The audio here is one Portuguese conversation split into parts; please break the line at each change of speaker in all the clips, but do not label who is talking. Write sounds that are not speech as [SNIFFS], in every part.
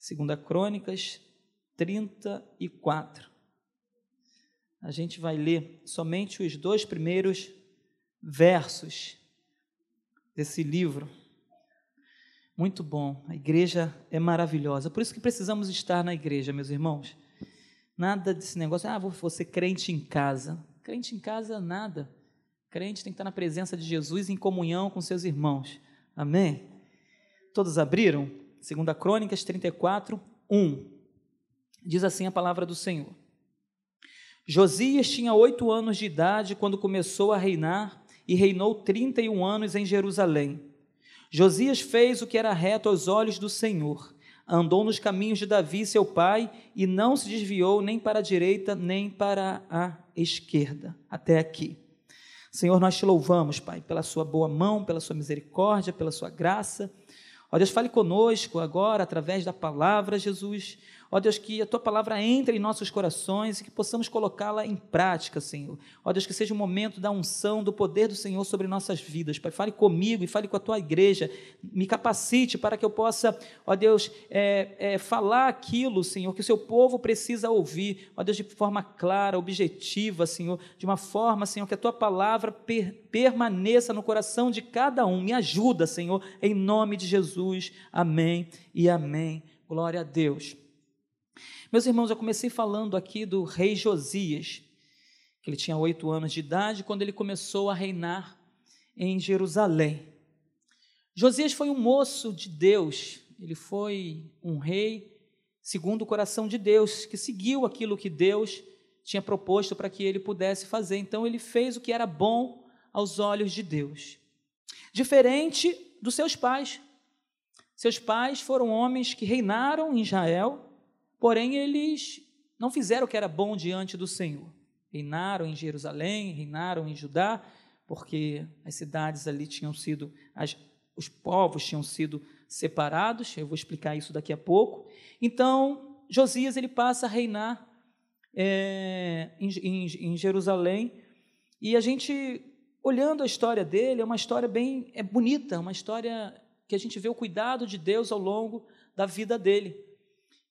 Segunda Crônicas 34. A gente vai ler somente os dois primeiros versos desse livro. Muito bom. A igreja é maravilhosa. Por isso que precisamos estar na igreja, meus irmãos. Nada desse negócio, ah, vou ser crente em casa. Crente em casa, nada. Crente tem que estar na presença de Jesus em comunhão com seus irmãos. Amém? Todos abriram? Segunda Crônicas 34, 1. Diz assim a palavra do Senhor. Josias tinha oito anos de idade quando começou a reinar e reinou trinta e um anos em Jerusalém. Josias fez o que era reto aos olhos do Senhor, andou nos caminhos de Davi, seu pai, e não se desviou nem para a direita nem para a esquerda. Até aqui. Senhor, nós te louvamos, Pai, pela sua boa mão, pela sua misericórdia, pela sua graça. Ó Deus, fale conosco agora através da palavra, Jesus. Ó Deus, que a tua palavra entre em nossos corações e que possamos colocá-la em prática, Senhor. Ó Deus, que seja o momento da unção, do poder do Senhor sobre nossas vidas. Pai, fale comigo e fale com a tua igreja. Me capacite para que eu possa, ó Deus, é, é, falar aquilo, Senhor, que o seu povo precisa ouvir. Ó Deus, de forma clara, objetiva, Senhor. De uma forma, Senhor, que a tua palavra per, permaneça no coração de cada um. Me ajuda, Senhor, em nome de Jesus. Amém e amém. Glória a Deus. Meus irmãos, eu comecei falando aqui do rei Josias, que ele tinha oito anos de idade quando ele começou a reinar em Jerusalém. Josias foi um moço de Deus, ele foi um rei segundo o coração de Deus, que seguiu aquilo que Deus tinha proposto para que ele pudesse fazer. Então ele fez o que era bom aos olhos de Deus. Diferente dos seus pais. Seus pais foram homens que reinaram em Israel, Porém, eles não fizeram o que era bom diante do Senhor. Reinaram em Jerusalém, reinaram em Judá, porque as cidades ali tinham sido, as, os povos tinham sido separados. Eu vou explicar isso daqui a pouco. Então, Josias ele passa a reinar é, em, em, em Jerusalém e a gente olhando a história dele é uma história bem é bonita, uma história que a gente vê o cuidado de Deus ao longo da vida dele.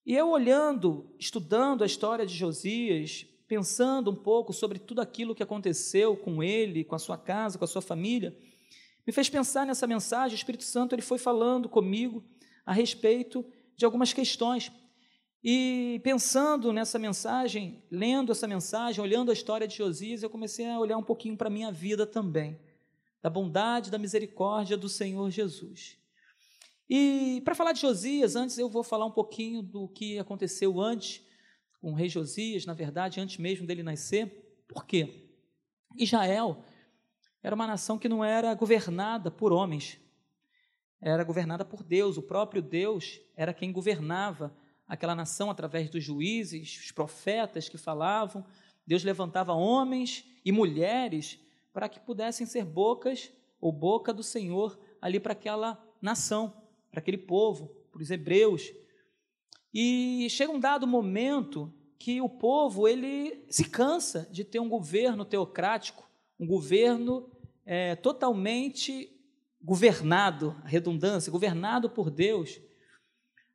E eu olhando, estudando a história de Josias, pensando um pouco sobre tudo aquilo que aconteceu com ele, com a sua casa, com a sua família, me fez pensar nessa mensagem. O Espírito Santo ele foi falando comigo a respeito de algumas questões. E pensando nessa mensagem, lendo essa mensagem, olhando a história de Josias, eu comecei a olhar um pouquinho para a minha vida também, da bondade, da misericórdia do Senhor Jesus. E para falar de Josias, antes eu vou falar um pouquinho do que aconteceu antes com o rei Josias, na verdade, antes mesmo dele nascer. Por quê? Israel era uma nação que não era governada por homens, era governada por Deus. O próprio Deus era quem governava aquela nação através dos juízes, os profetas que falavam. Deus levantava homens e mulheres para que pudessem ser bocas ou boca do Senhor ali para aquela nação para aquele povo, para os hebreus. E chega um dado momento que o povo ele se cansa de ter um governo teocrático, um governo é, totalmente governado, redundância, governado por Deus,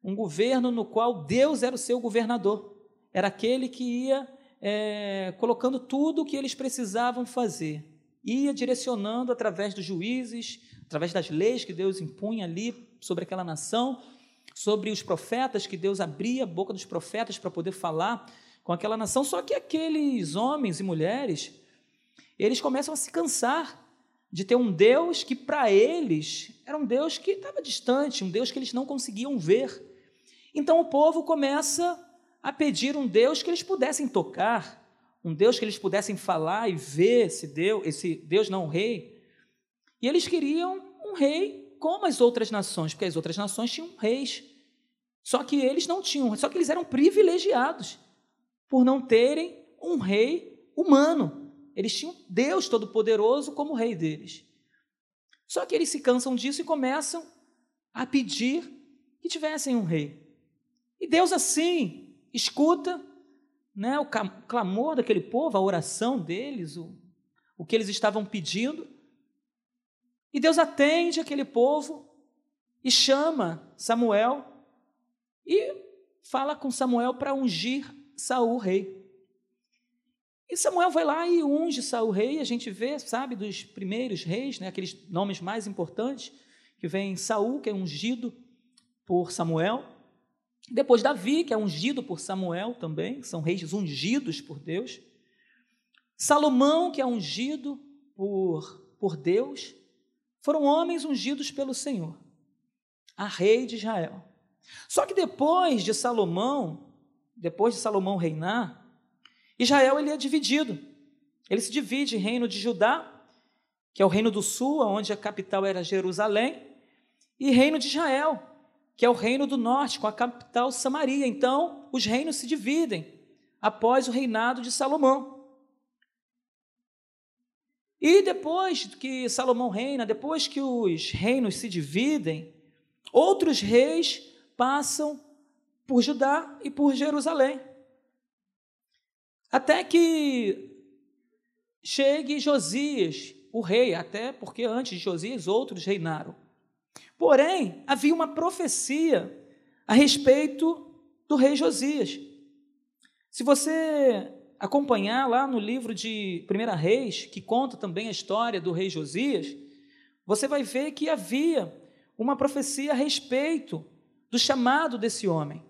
um governo no qual Deus era o seu governador, era aquele que ia é, colocando tudo o que eles precisavam fazer, ia direcionando através dos juízes, através das leis que Deus impunha ali sobre aquela nação, sobre os profetas, que Deus abria a boca dos profetas para poder falar com aquela nação. Só que aqueles homens e mulheres, eles começam a se cansar de ter um Deus que para eles era um Deus que estava distante, um Deus que eles não conseguiam ver. Então o povo começa a pedir um Deus que eles pudessem tocar, um Deus que eles pudessem falar e ver esse Deus, esse Deus não rei. E eles queriam um rei como as outras nações, porque as outras nações tinham reis. Só que eles não tinham, só que eles eram privilegiados por não terem um rei humano. Eles tinham Deus Todo-Poderoso como rei deles. Só que eles se cansam disso e começam a pedir que tivessem um rei. E Deus assim escuta né, o clamor daquele povo, a oração deles, o, o que eles estavam pedindo, e Deus atende aquele povo e chama Samuel e fala com Samuel para ungir Saul rei. E Samuel vai lá e unge Saul rei, a gente vê, sabe, dos primeiros reis, né, aqueles nomes mais importantes, que vem Saul, que é ungido por Samuel, depois Davi, que é ungido por Samuel também, são reis ungidos por Deus. Salomão, que é ungido por, por Deus, foram homens ungidos pelo Senhor, a rei de Israel. Só que depois de Salomão, depois de Salomão reinar, Israel ele é dividido. Ele se divide em reino de Judá, que é o reino do sul, onde a capital era Jerusalém, e reino de Israel, que é o reino do norte, com a capital Samaria. Então, os reinos se dividem após o reinado de Salomão. E depois que Salomão reina, depois que os reinos se dividem, outros reis passam por Judá e por Jerusalém. Até que chegue Josias, o rei, até porque antes de Josias outros reinaram. Porém, havia uma profecia a respeito do rei Josias. Se você acompanhar lá no livro de 1 Reis, que conta também a história do rei Josias, você vai ver que havia uma profecia a respeito do chamado desse homem.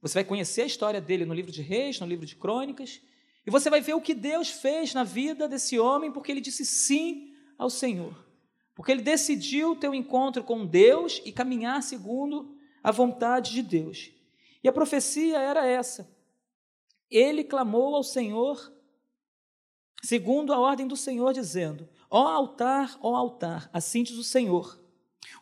Você vai conhecer a história dele no livro de Reis, no livro de Crônicas, e você vai ver o que Deus fez na vida desse homem, porque ele disse sim ao Senhor. Porque ele decidiu ter um encontro com Deus e caminhar segundo a vontade de Deus. E a profecia era essa: ele clamou ao Senhor, segundo a ordem do Senhor, dizendo: Ó altar, ó altar, assim diz o Senhor.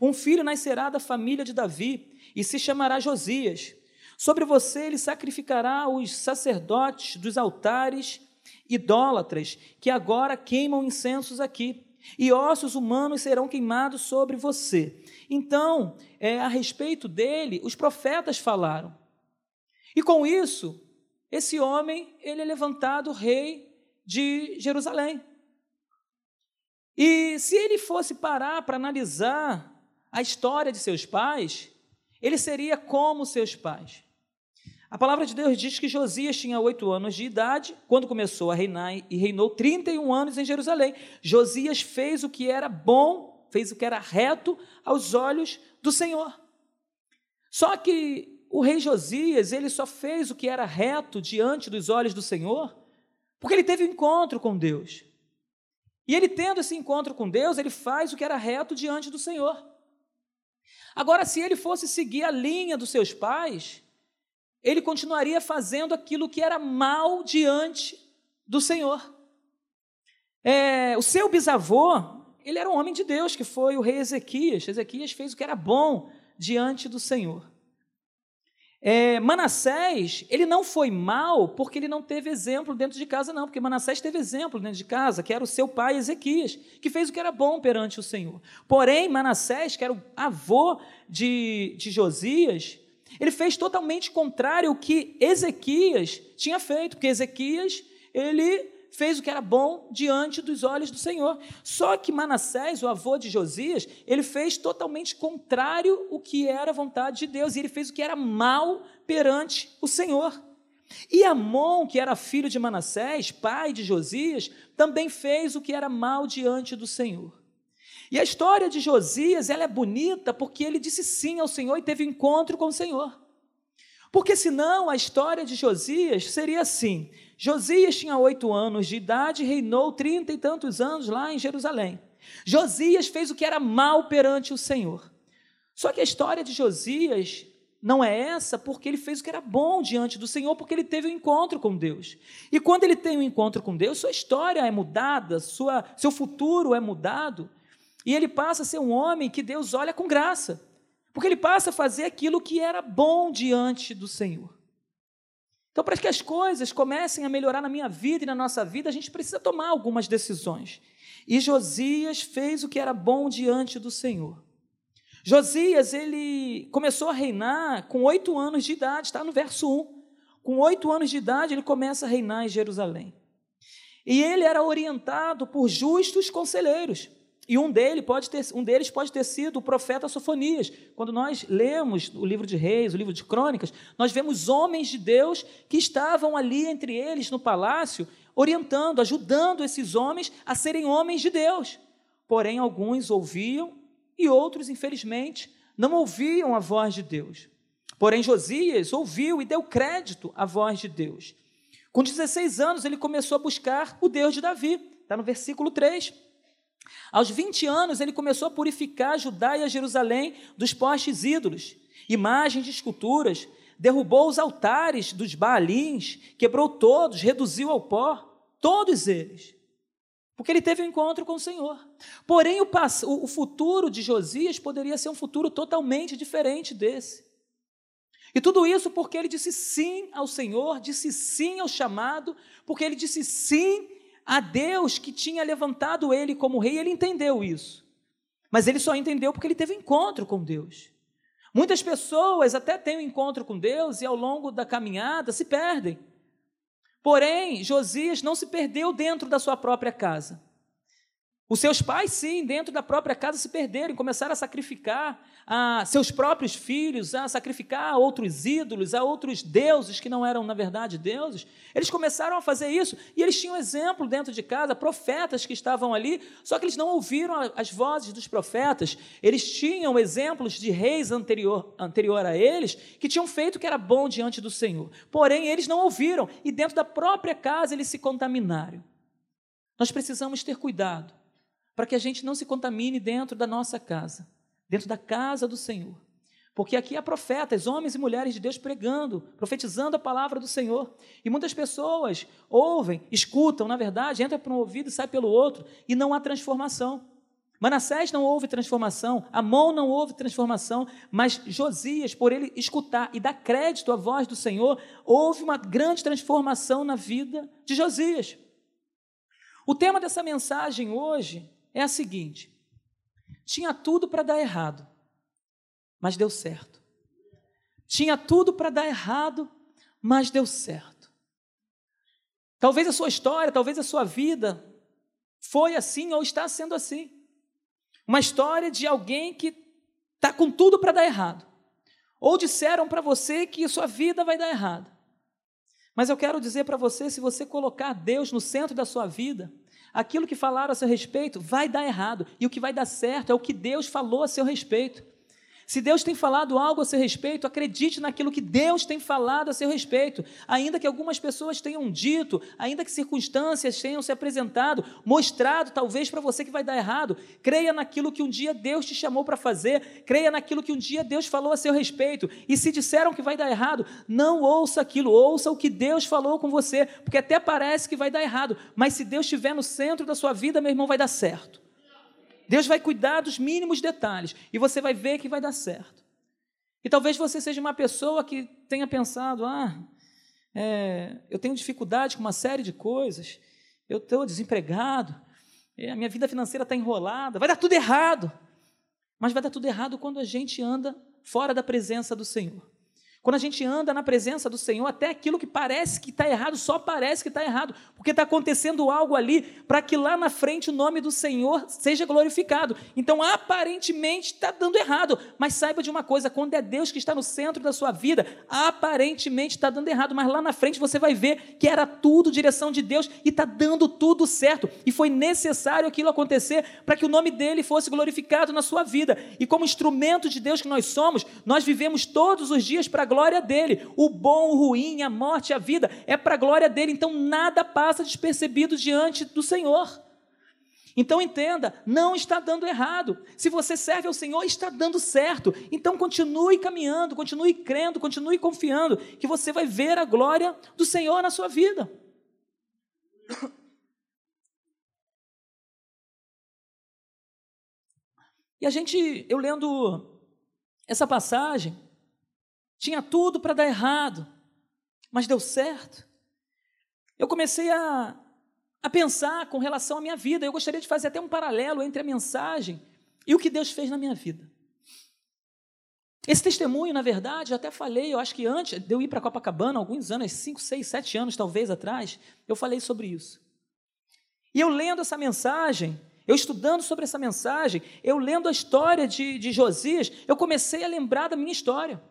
Um filho nascerá da família de Davi e se chamará Josias. Sobre você ele sacrificará os sacerdotes dos altares idólatras que agora queimam incensos aqui, e ossos humanos serão queimados sobre você. Então, é, a respeito dele, os profetas falaram. E com isso, esse homem, ele é levantado rei de Jerusalém. E se ele fosse parar para analisar a história de seus pais, ele seria como seus pais. A palavra de Deus diz que Josias tinha oito anos de idade quando começou a reinar e reinou 31 anos em Jerusalém. Josias fez o que era bom, fez o que era reto aos olhos do Senhor. Só que o rei Josias, ele só fez o que era reto diante dos olhos do Senhor, porque ele teve um encontro com Deus. E ele tendo esse encontro com Deus, ele faz o que era reto diante do Senhor. Agora, se ele fosse seguir a linha dos seus pais, ele continuaria fazendo aquilo que era mal diante do Senhor. É, o seu bisavô, ele era um homem de Deus, que foi o rei Ezequias. Ezequias fez o que era bom diante do Senhor. É, Manassés, ele não foi mal porque ele não teve exemplo dentro de casa, não, porque Manassés teve exemplo dentro de casa, que era o seu pai Ezequias, que fez o que era bom perante o Senhor. Porém, Manassés, que era o avô de, de Josias, ele fez totalmente contrário ao que Ezequias tinha feito, porque Ezequias, ele fez o que era bom diante dos olhos do Senhor. Só que Manassés, o avô de Josias, ele fez totalmente contrário o que era a vontade de Deus, e ele fez o que era mal perante o Senhor. E Amon, que era filho de Manassés, pai de Josias, também fez o que era mal diante do Senhor. E a história de Josias, ela é bonita porque ele disse sim ao Senhor e teve encontro com o Senhor. Porque senão a história de Josias seria assim: Josias tinha oito anos de idade e reinou trinta e tantos anos lá em Jerusalém. Josias fez o que era mal perante o Senhor. Só que a história de Josias não é essa porque ele fez o que era bom diante do Senhor, porque ele teve um encontro com Deus. E quando ele tem um encontro com Deus, sua história é mudada, sua, seu futuro é mudado, e ele passa a ser um homem que Deus olha com graça, porque ele passa a fazer aquilo que era bom diante do Senhor. Então, para que as coisas comecem a melhorar na minha vida e na nossa vida, a gente precisa tomar algumas decisões. E Josias fez o que era bom diante do Senhor. Josias, ele começou a reinar com oito anos de idade, está no verso 1. Com oito anos de idade, ele começa a reinar em Jerusalém. E ele era orientado por justos conselheiros. E um, dele pode ter, um deles pode ter sido o profeta Sofonias. Quando nós lemos o livro de Reis, o livro de Crônicas, nós vemos homens de Deus que estavam ali entre eles no palácio, orientando, ajudando esses homens a serem homens de Deus. Porém, alguns ouviam e outros, infelizmente, não ouviam a voz de Deus. Porém, Josias ouviu e deu crédito à voz de Deus. Com 16 anos, ele começou a buscar o Deus de Davi. Está no versículo 3. Aos 20 anos, ele começou a purificar Judá e a Jerusalém dos postes ídolos, imagens de esculturas, derrubou os altares dos Baalins, quebrou todos, reduziu ao pó, todos eles. Porque ele teve um encontro com o Senhor. Porém, o, o futuro de Josias poderia ser um futuro totalmente diferente desse. E tudo isso porque ele disse sim ao Senhor, disse sim ao chamado, porque ele disse sim a Deus que tinha levantado ele como rei, ele entendeu isso. Mas ele só entendeu porque ele teve encontro com Deus. Muitas pessoas até têm um encontro com Deus e ao longo da caminhada se perdem. Porém, Josias não se perdeu dentro da sua própria casa. Os seus pais, sim, dentro da própria casa se perderam, começaram a sacrificar a seus próprios filhos, a sacrificar a outros ídolos, a outros deuses que não eram, na verdade, deuses. Eles começaram a fazer isso e eles tinham exemplo dentro de casa, profetas que estavam ali, só que eles não ouviram as vozes dos profetas. Eles tinham exemplos de reis anterior, anterior a eles que tinham feito o que era bom diante do Senhor. Porém, eles não ouviram e dentro da própria casa eles se contaminaram. Nós precisamos ter cuidado para que a gente não se contamine dentro da nossa casa, dentro da casa do Senhor. Porque aqui há profetas, homens e mulheres de Deus pregando, profetizando a palavra do Senhor. E muitas pessoas ouvem, escutam, na verdade, entra por um ouvido e sai pelo outro, e não há transformação. Manassés não houve transformação, Amon não houve transformação, mas Josias, por ele escutar e dar crédito à voz do Senhor, houve uma grande transformação na vida de Josias. O tema dessa mensagem hoje é a seguinte: tinha tudo para dar errado, mas deu certo. Tinha tudo para dar errado, mas deu certo. Talvez a sua história, talvez a sua vida foi assim ou está sendo assim. Uma história de alguém que está com tudo para dar errado. Ou disseram para você que sua vida vai dar errado. Mas eu quero dizer para você: se você colocar Deus no centro da sua vida, aquilo que falaram a seu respeito vai dar errado, e o que vai dar certo é o que Deus falou a seu respeito. Se Deus tem falado algo a seu respeito, acredite naquilo que Deus tem falado a seu respeito. Ainda que algumas pessoas tenham dito, ainda que circunstâncias tenham se apresentado, mostrado talvez para você que vai dar errado, creia naquilo que um dia Deus te chamou para fazer, creia naquilo que um dia Deus falou a seu respeito. E se disseram que vai dar errado, não ouça aquilo, ouça o que Deus falou com você, porque até parece que vai dar errado, mas se Deus estiver no centro da sua vida, meu irmão, vai dar certo. Deus vai cuidar dos mínimos detalhes e você vai ver que vai dar certo. E talvez você seja uma pessoa que tenha pensado: ah, é, eu tenho dificuldade com uma série de coisas, eu estou desempregado, a minha vida financeira está enrolada, vai dar tudo errado. Mas vai dar tudo errado quando a gente anda fora da presença do Senhor. Quando a gente anda na presença do Senhor, até aquilo que parece que está errado, só parece que está errado, porque está acontecendo algo ali para que lá na frente o nome do Senhor seja glorificado. Então, aparentemente está dando errado, mas saiba de uma coisa: quando é Deus que está no centro da sua vida, aparentemente está dando errado, mas lá na frente você vai ver que era tudo direção de Deus e está dando tudo certo. E foi necessário aquilo acontecer para que o nome dele fosse glorificado na sua vida. E como instrumento de Deus que nós somos, nós vivemos todos os dias para a glória dele. O bom, o ruim, a morte, a vida é para a glória dele. Então nada passa despercebido diante do Senhor. Então entenda, não está dando errado. Se você serve ao Senhor, está dando certo. Então continue caminhando, continue crendo, continue confiando que você vai ver a glória do Senhor na sua vida. E a gente, eu lendo essa passagem, tinha tudo para dar errado, mas deu certo. Eu comecei a, a pensar com relação à minha vida. Eu gostaria de fazer até um paralelo entre a mensagem e o que Deus fez na minha vida. Esse testemunho, na verdade, eu até falei, eu acho que antes de eu ir para Copacabana, alguns anos, cinco, seis, sete anos talvez atrás, eu falei sobre isso. E eu lendo essa mensagem, Eu estudando sobre essa mensagem, eu lendo a história de, de Josias, eu comecei a lembrar da minha história,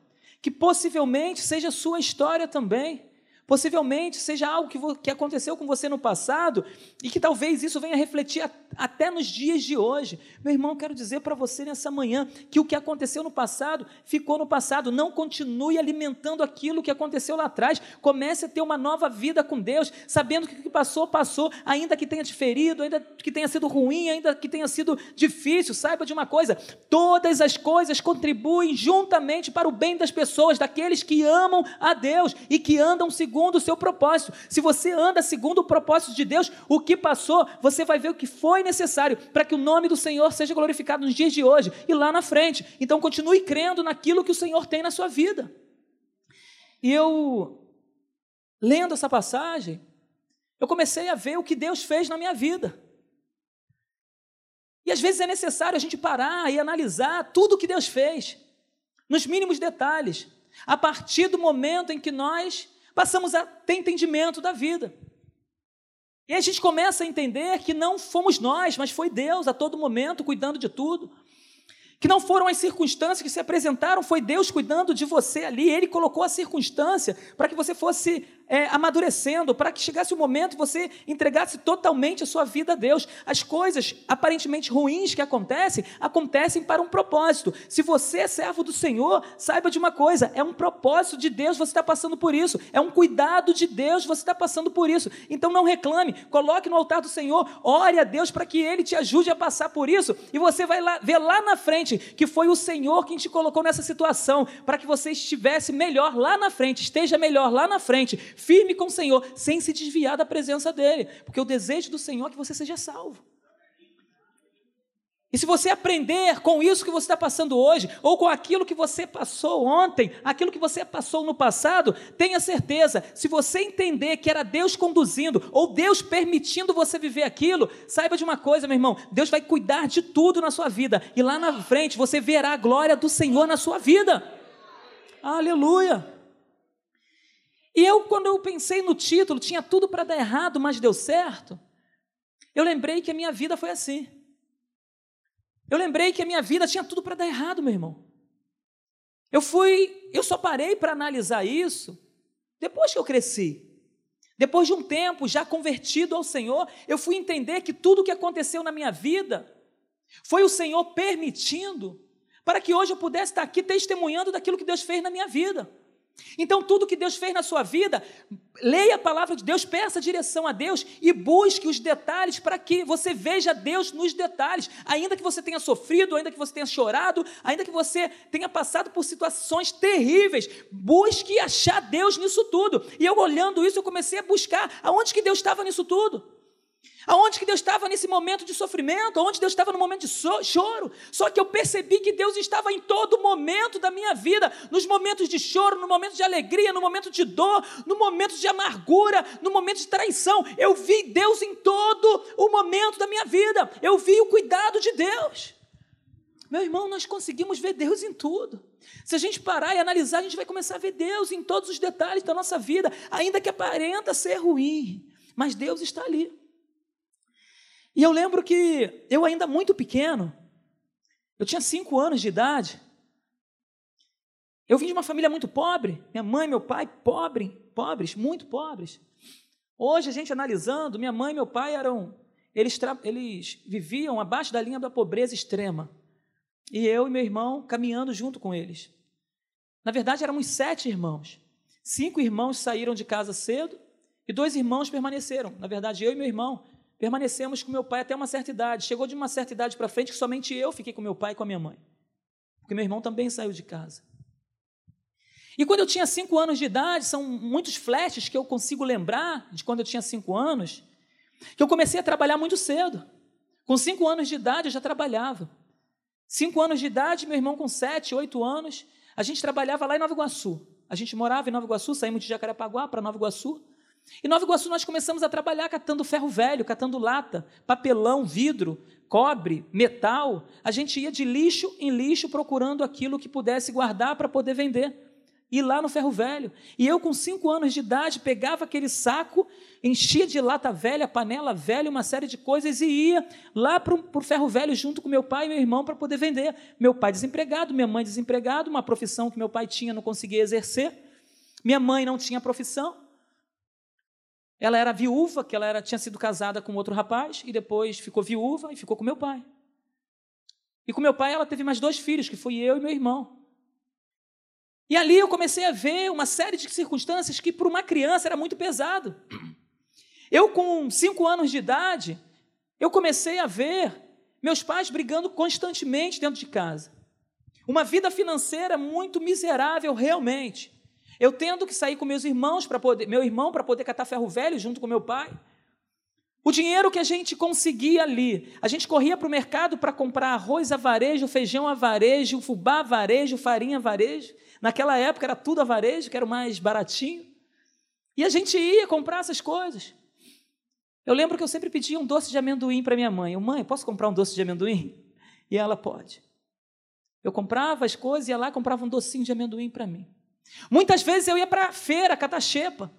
que possivelmente seja sua história também. Possivelmente seja algo que, que aconteceu com você no passado e que talvez isso venha refletir a, até nos dias de hoje. Meu irmão, quero dizer para você nessa manhã que o que aconteceu no passado ficou no passado. Não continue alimentando aquilo que aconteceu lá atrás. Comece a ter uma nova vida com Deus, sabendo que o que passou, passou, ainda que tenha te ferido, ainda que tenha sido ruim, ainda que tenha sido difícil. Saiba de uma coisa: todas as coisas contribuem juntamente para o bem das pessoas, daqueles que amam a Deus e que andam segundo segundo o seu propósito. Se você anda segundo o propósito de Deus, o que passou, você vai ver o que foi necessário para que o nome do Senhor seja glorificado nos dias de hoje e lá na frente. Então continue crendo naquilo que o Senhor tem na sua vida. E eu, lendo essa passagem, eu comecei a ver o que Deus fez na minha vida. E às vezes é necessário a gente parar e analisar tudo o que Deus fez, nos mínimos detalhes, a partir do momento em que nós passamos a ter entendimento da vida. E a gente começa a entender que não fomos nós, mas foi Deus a todo momento cuidando de tudo. Que não foram as circunstâncias que se apresentaram, foi Deus cuidando de você ali. Ele colocou a circunstância para que você fosse é, amadurecendo, para que chegasse o momento você entregasse totalmente a sua vida a Deus. As coisas aparentemente ruins que acontecem, acontecem para um propósito. Se você é servo do Senhor, saiba de uma coisa: é um propósito de Deus você está passando por isso, é um cuidado de Deus você está passando por isso. Então não reclame, coloque no altar do Senhor, ore a Deus para que Ele te ajude a passar por isso, e você vai lá, ver lá na frente que foi o Senhor quem te colocou nessa situação, para que você estivesse melhor lá na frente, esteja melhor lá na frente firme com o Senhor, sem se desviar da presença dEle, porque o desejo do Senhor é que você seja salvo. E se você aprender com isso que você está passando hoje, ou com aquilo que você passou ontem, aquilo que você passou no passado, tenha certeza, se você entender que era Deus conduzindo, ou Deus permitindo você viver aquilo, saiba de uma coisa, meu irmão: Deus vai cuidar de tudo na sua vida, e lá na frente você verá a glória do Senhor na sua vida. Aleluia! E eu, quando eu pensei no título, tinha tudo para dar errado, mas deu certo. Eu lembrei que a minha vida foi assim. Eu lembrei que a minha vida tinha tudo para dar errado, meu irmão. Eu fui, eu só parei para analisar isso depois que eu cresci. Depois de um tempo já convertido ao Senhor, eu fui entender que tudo o que aconteceu na minha vida foi o Senhor permitindo para que hoje eu pudesse estar aqui testemunhando daquilo que Deus fez na minha vida. Então, tudo que Deus fez na sua vida, leia a palavra de Deus, peça direção a Deus e busque os detalhes para que você veja Deus nos detalhes. Ainda que você tenha sofrido, ainda que você tenha chorado, ainda que você tenha passado por situações terríveis, busque achar Deus nisso tudo. E eu olhando isso, eu comecei a buscar aonde que Deus estava nisso tudo. Aonde que Deus estava nesse momento de sofrimento? Aonde Deus estava no momento de so choro? Só que eu percebi que Deus estava em todo momento da minha vida, nos momentos de choro, no momento de alegria, no momento de dor, no momento de amargura, no momento de traição. Eu vi Deus em todo o momento da minha vida. Eu vi o cuidado de Deus. Meu irmão, nós conseguimos ver Deus em tudo. Se a gente parar e analisar, a gente vai começar a ver Deus em todos os detalhes da nossa vida, ainda que aparenta ser ruim, mas Deus está ali. E eu lembro que eu ainda muito pequeno, eu tinha cinco anos de idade, eu vim de uma família muito pobre, minha mãe meu pai pobre, pobres, muito pobres. Hoje a gente analisando, minha mãe e meu pai eram, eles, eles viviam abaixo da linha da pobreza extrema. E eu e meu irmão caminhando junto com eles. Na verdade, éramos sete irmãos. Cinco irmãos saíram de casa cedo e dois irmãos permaneceram. Na verdade, eu e meu irmão Permanecemos com meu pai até uma certa idade. Chegou de uma certa idade para frente que somente eu fiquei com meu pai e com a minha mãe. Porque meu irmão também saiu de casa. E quando eu tinha cinco anos de idade, são muitos flashes que eu consigo lembrar de quando eu tinha cinco anos, que eu comecei a trabalhar muito cedo. Com cinco anos de idade eu já trabalhava. Cinco anos de idade, meu irmão com sete, oito anos, a gente trabalhava lá em Nova Iguaçu. A gente morava em Nova Iguaçu, saímos de Jacarepaguá para Nova Iguaçu. Em Nova Iguaçu nós começamos a trabalhar catando ferro velho, catando lata, papelão, vidro, cobre, metal. A gente ia de lixo em lixo procurando aquilo que pudesse guardar para poder vender. ir lá no ferro velho. E eu, com cinco anos de idade, pegava aquele saco, enchia de lata velha, panela velha, uma série de coisas e ia lá para o ferro velho junto com meu pai e meu irmão para poder vender. Meu pai desempregado, minha mãe desempregado, uma profissão que meu pai tinha, não conseguia exercer. Minha mãe não tinha profissão. Ela era viúva, que ela era, tinha sido casada com outro rapaz e depois ficou viúva e ficou com meu pai. E com meu pai ela teve mais dois filhos, que fui eu e meu irmão. E ali eu comecei a ver uma série de circunstâncias que para uma criança era muito pesado. Eu com cinco anos de idade, eu comecei a ver meus pais brigando constantemente dentro de casa. Uma vida financeira muito miserável realmente. Eu tendo que sair com meus irmãos para poder, meu irmão para poder catar ferro velho junto com meu pai. O dinheiro que a gente conseguia ali, a gente corria para o mercado para comprar arroz a varejo, feijão a varejo, fubá a varejo, farinha a varejo. Naquela época era tudo a varejo, que era o mais baratinho. E a gente ia comprar essas coisas. Eu lembro que eu sempre pedia um doce de amendoim para minha mãe. Eu, mãe, posso comprar um doce de amendoim? E ela pode. Eu comprava as coisas, ia lá comprava um docinho de amendoim para mim. Muitas vezes eu ia para a feira catar xepa.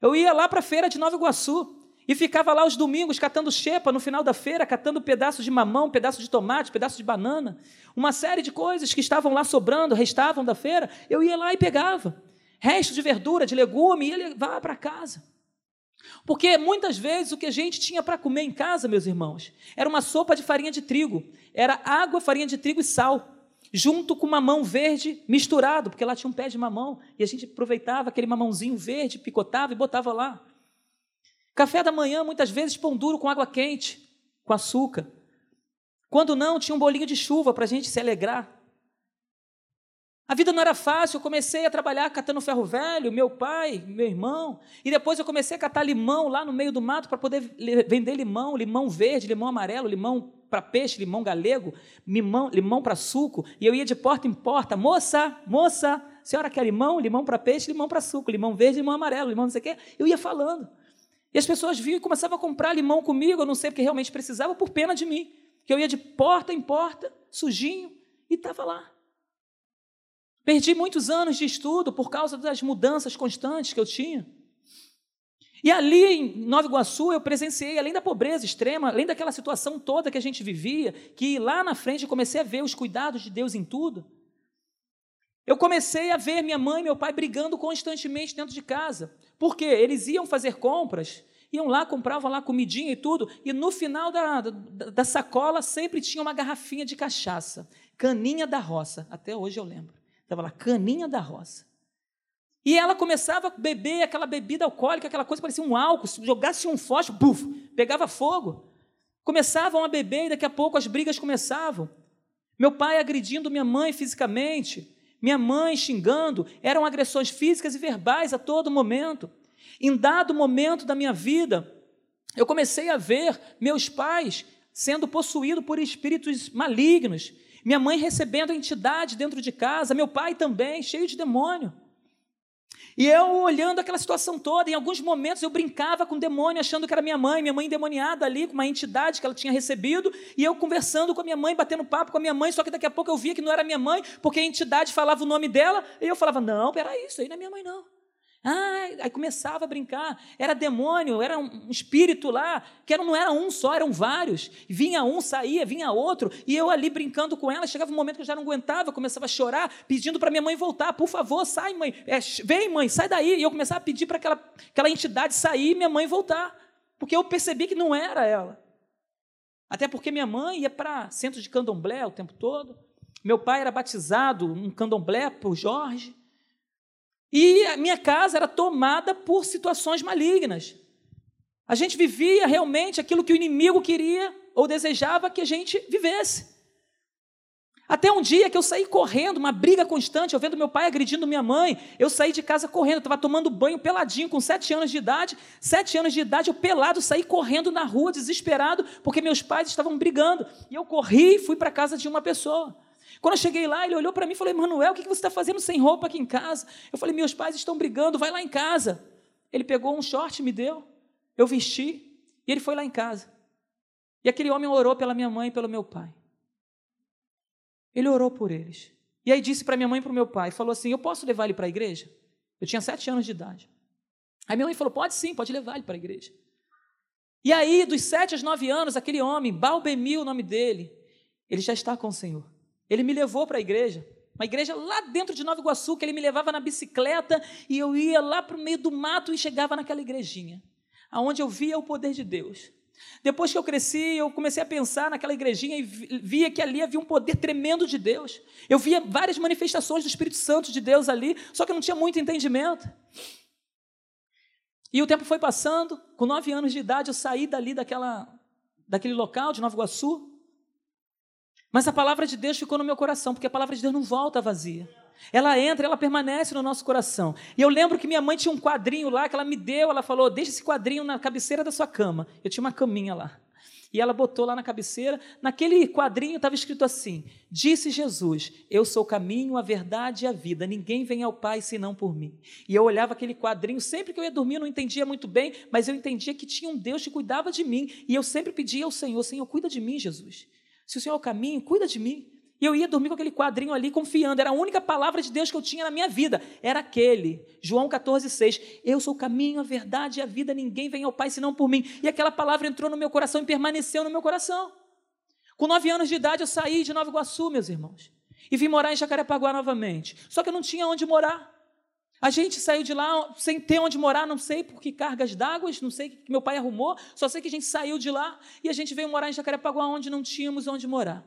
Eu ia lá para a feira de Nova Iguaçu e ficava lá os domingos catando xepa no final da feira, catando pedaços de mamão, pedaços de tomate, pedaços de banana, uma série de coisas que estavam lá sobrando, restavam da feira. Eu ia lá e pegava resto de verdura, de legume, e ia levar para casa. Porque muitas vezes o que a gente tinha para comer em casa, meus irmãos, era uma sopa de farinha de trigo, era água, farinha de trigo e sal junto com mamão verde misturado, porque lá tinha um pé de mamão, e a gente aproveitava aquele mamãozinho verde, picotava e botava lá. Café da manhã, muitas vezes, pão duro com água quente, com açúcar. Quando não, tinha um bolinho de chuva para a gente se alegrar. A vida não era fácil, eu comecei a trabalhar catando ferro velho, meu pai, meu irmão, e depois eu comecei a catar limão lá no meio do mato para poder vender limão, limão verde, limão amarelo, limão para peixe, limão galego, limão, limão para suco, e eu ia de porta em porta, moça, moça, senhora quer limão? Limão para peixe, limão para suco, limão verde, limão amarelo, limão não sei o quê. Eu ia falando. E as pessoas vinham e começavam a comprar limão comigo, eu não sei porque realmente precisava, por pena de mim. Que eu ia de porta em porta, sujinho, e estava lá. Perdi muitos anos de estudo por causa das mudanças constantes que eu tinha. E ali em Nova Iguaçu eu presenciei, além da pobreza extrema, além daquela situação toda que a gente vivia, que lá na frente eu comecei a ver os cuidados de Deus em tudo. Eu comecei a ver minha mãe e meu pai brigando constantemente dentro de casa. Por quê? Eles iam fazer compras, iam lá, compravam lá comidinha e tudo, e no final da, da, da sacola sempre tinha uma garrafinha de cachaça, caninha da roça. Até hoje eu lembro. Estava lá, caninha da roça. E ela começava a beber aquela bebida alcoólica, aquela coisa parecia um álcool, se jogasse um fósforo, buf, pegava fogo. Começavam a beber e daqui a pouco as brigas começavam. Meu pai agredindo minha mãe fisicamente, minha mãe xingando, eram agressões físicas e verbais a todo momento. Em dado momento da minha vida, eu comecei a ver meus pais sendo possuídos por espíritos malignos, minha mãe recebendo entidade dentro de casa, meu pai também, cheio de demônio. E eu olhando aquela situação toda, em alguns momentos eu brincava com o demônio, achando que era minha mãe, minha mãe endemoniada ali, com uma entidade que ela tinha recebido, e eu conversando com a minha mãe, batendo papo com a minha mãe, só que daqui a pouco eu via que não era minha mãe, porque a entidade falava o nome dela, e eu falava: Não, peraí, isso aí não é minha mãe, não. Ah, aí começava a brincar. Era demônio, era um espírito lá, que não era um só, eram vários. Vinha um, saía, vinha outro, e eu ali brincando com ela. Chegava um momento que eu já não aguentava, começava a chorar, pedindo para minha mãe voltar. Por favor, sai, mãe. É, vem, mãe, sai daí. E eu começava a pedir para aquela, aquela entidade sair e minha mãe voltar. Porque eu percebi que não era ela. Até porque minha mãe ia para centro de candomblé o tempo todo. Meu pai era batizado num candomblé por Jorge. E a minha casa era tomada por situações malignas. A gente vivia realmente aquilo que o inimigo queria ou desejava que a gente vivesse. Até um dia que eu saí correndo, uma briga constante, eu vendo meu pai agredindo minha mãe, eu saí de casa correndo, estava tomando banho peladinho, com sete anos de idade, sete anos de idade, eu pelado, saí correndo na rua, desesperado, porque meus pais estavam brigando. E eu corri e fui para a casa de uma pessoa. Quando eu cheguei lá, ele olhou para mim e falou: Manuel, o que você está fazendo sem roupa aqui em casa? Eu falei: Meus pais estão brigando, vai lá em casa. Ele pegou um short me deu, eu vesti, e ele foi lá em casa. E aquele homem orou pela minha mãe e pelo meu pai. Ele orou por eles. E aí disse para minha mãe e para o meu pai, falou assim, eu posso levar ele para a igreja? Eu tinha sete anos de idade. Aí minha mãe falou, pode sim, pode levar ele para a igreja. E aí, dos sete aos nove anos, aquele homem, Balbemil, o nome dele, ele já está com o Senhor. Ele me levou para a igreja, uma igreja lá dentro de Nova Iguaçu, que ele me levava na bicicleta e eu ia lá para o meio do mato e chegava naquela igrejinha, aonde eu via o poder de Deus. Depois que eu cresci, eu comecei a pensar naquela igrejinha e via que ali havia um poder tremendo de Deus. Eu via várias manifestações do Espírito Santo de Deus ali, só que eu não tinha muito entendimento. E o tempo foi passando, com nove anos de idade, eu saí dali daquela, daquele local de Nova Iguaçu. Mas a palavra de Deus ficou no meu coração, porque a palavra de Deus não volta vazia. Ela entra, ela permanece no nosso coração. E eu lembro que minha mãe tinha um quadrinho lá que ela me deu, ela falou: deixa esse quadrinho na cabeceira da sua cama. Eu tinha uma caminha lá. E ela botou lá na cabeceira, naquele quadrinho estava escrito assim: Disse Jesus, Eu sou o caminho, a verdade e a vida, ninguém vem ao Pai senão por mim. E eu olhava aquele quadrinho, sempre que eu ia dormir, eu não entendia muito bem, mas eu entendia que tinha um Deus que cuidava de mim. E eu sempre pedia ao Senhor: Senhor, cuida de mim, Jesus. Se o Senhor é o caminho, cuida de mim. E eu ia dormir com aquele quadrinho ali, confiando. Era a única palavra de Deus que eu tinha na minha vida. Era aquele. João 14, 6. Eu sou o caminho, a verdade e a vida. Ninguém vem ao Pai senão por mim. E aquela palavra entrou no meu coração e permaneceu no meu coração. Com nove anos de idade, eu saí de Nova Iguaçu, meus irmãos. E vim morar em Jacarepaguá novamente. Só que eu não tinha onde morar. A gente saiu de lá sem ter onde morar, não sei por que cargas d'água, não sei que meu pai arrumou, só sei que a gente saiu de lá e a gente veio morar em Jacarepaguá, onde não tínhamos onde morar.